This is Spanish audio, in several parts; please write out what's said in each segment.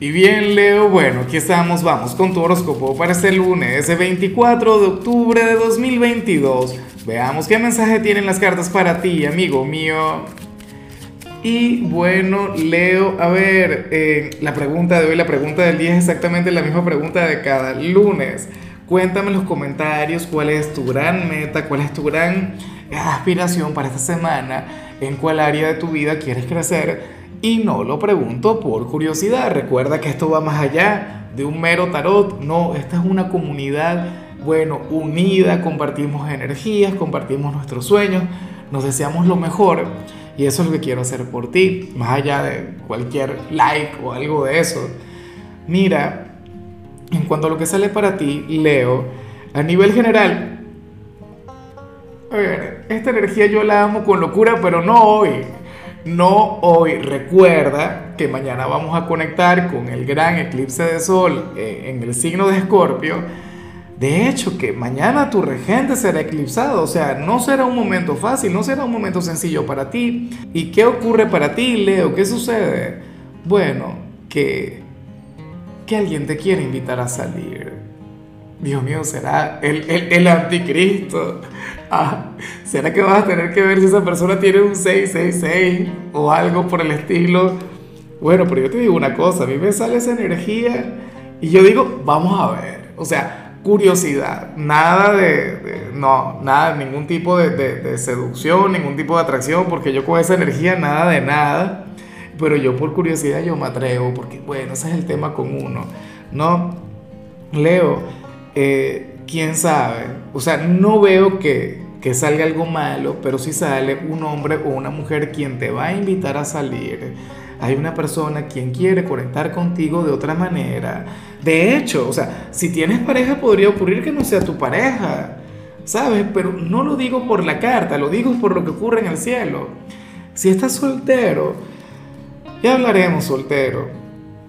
Y bien, Leo, bueno, aquí estamos, vamos con tu horóscopo para este lunes, 24 de octubre de 2022. Veamos qué mensaje tienen las cartas para ti, amigo mío. Y bueno, Leo, a ver, eh, la pregunta de hoy, la pregunta del día es exactamente la misma pregunta de cada lunes. Cuéntame en los comentarios cuál es tu gran meta, cuál es tu gran aspiración para esta semana, en cuál área de tu vida quieres crecer y no lo pregunto por curiosidad. Recuerda que esto va más allá de un mero tarot. No, esta es una comunidad, bueno, unida. Compartimos energías, compartimos nuestros sueños, nos deseamos lo mejor. Y eso es lo que quiero hacer por ti, más allá de cualquier like o algo de eso. Mira, en cuanto a lo que sale para ti, Leo, a nivel general, a ver, esta energía yo la amo con locura, pero no hoy. No hoy, recuerda que mañana vamos a conectar con el gran eclipse de sol eh, en el signo de Escorpio. De hecho, que mañana tu regente será eclipsado, o sea, no será un momento fácil, no será un momento sencillo para ti. ¿Y qué ocurre para ti, Leo? ¿Qué sucede? Bueno, que, que alguien te quiere invitar a salir. Dios mío, será el, el, el anticristo. Ah, ¿Será que vas a tener que ver si esa persona tiene un 666 o algo por el estilo? Bueno, pero yo te digo una cosa, a mí me sale esa energía y yo digo, vamos a ver. O sea, curiosidad, nada de, no, nada, ningún tipo de, de, seducción, ningún tipo de atracción, porque yo con esa energía nada de nada. Pero yo por curiosidad yo me atrevo, porque bueno, ese es el tema con uno, ¿no? Leo, eh, quién sabe. O sea, no veo que, que salga algo malo, pero si sale un hombre o una mujer quien te va a invitar a salir. Hay una persona quien quiere conectar contigo de otra manera. De hecho, o sea, si tienes pareja podría ocurrir que no sea tu pareja, ¿sabes? Pero no lo digo por la carta, lo digo por lo que ocurre en el cielo. Si estás soltero, ya hablaremos soltero.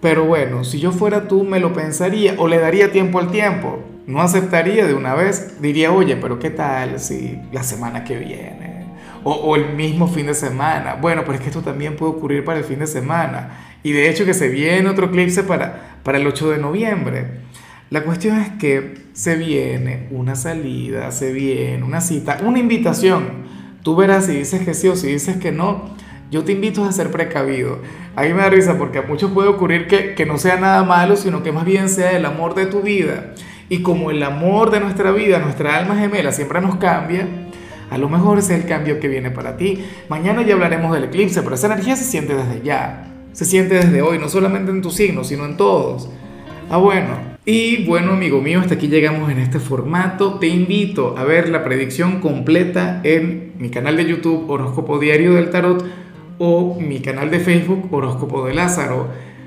Pero bueno, si yo fuera tú me lo pensaría o le daría tiempo al tiempo no aceptaría de una vez, diría, oye, pero ¿qué tal si la semana que viene? O, el mismo fin de semana. Bueno, pero es que esto también puede ocurrir para el fin de semana. Y de hecho que se viene otro eclipse para, para el 8 de noviembre. La cuestión es que se viene una salida, se viene una cita, una invitación. Tú verás si dices que sí o si dices que no. Yo te invito a ser precavido. A mí me da risa porque a muchos puede ocurrir que, que no sea nada malo, sino que más bien sea el amor de tu vida. Y como el amor de nuestra vida, nuestra alma gemela siempre nos cambia, a lo mejor ese es el cambio que viene para ti. Mañana ya hablaremos del eclipse, pero esa energía se siente desde ya. Se siente desde hoy, no solamente en tu signo, sino en todos. Ah, bueno. Y bueno, amigo mío, hasta aquí llegamos en este formato. Te invito a ver la predicción completa en mi canal de YouTube Horóscopo Diario del Tarot o mi canal de Facebook Horóscopo de Lázaro.